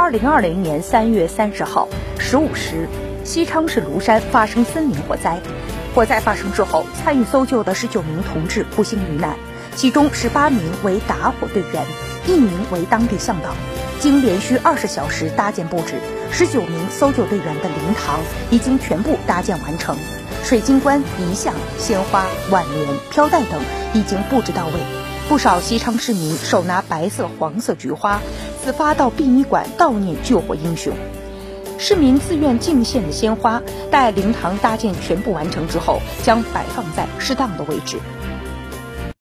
二零二零年三月三十号十五时，西昌市庐山发生森林火灾。火灾发生之后，参与搜救的十九名同志不幸遇难，其中十八名为打火队员，一名为当地向导。经连续二十小时搭建布置，十九名搜救队员的灵堂已经全部搭建完成，水晶棺、遗像、鲜花、挽联、飘带等已经布置到位。不少西昌市民手拿白色、黄色菊花，自发到殡仪馆悼念救火英雄。市民自愿敬献的鲜花，待灵堂搭建全部完成之后，将摆放在适当的位置。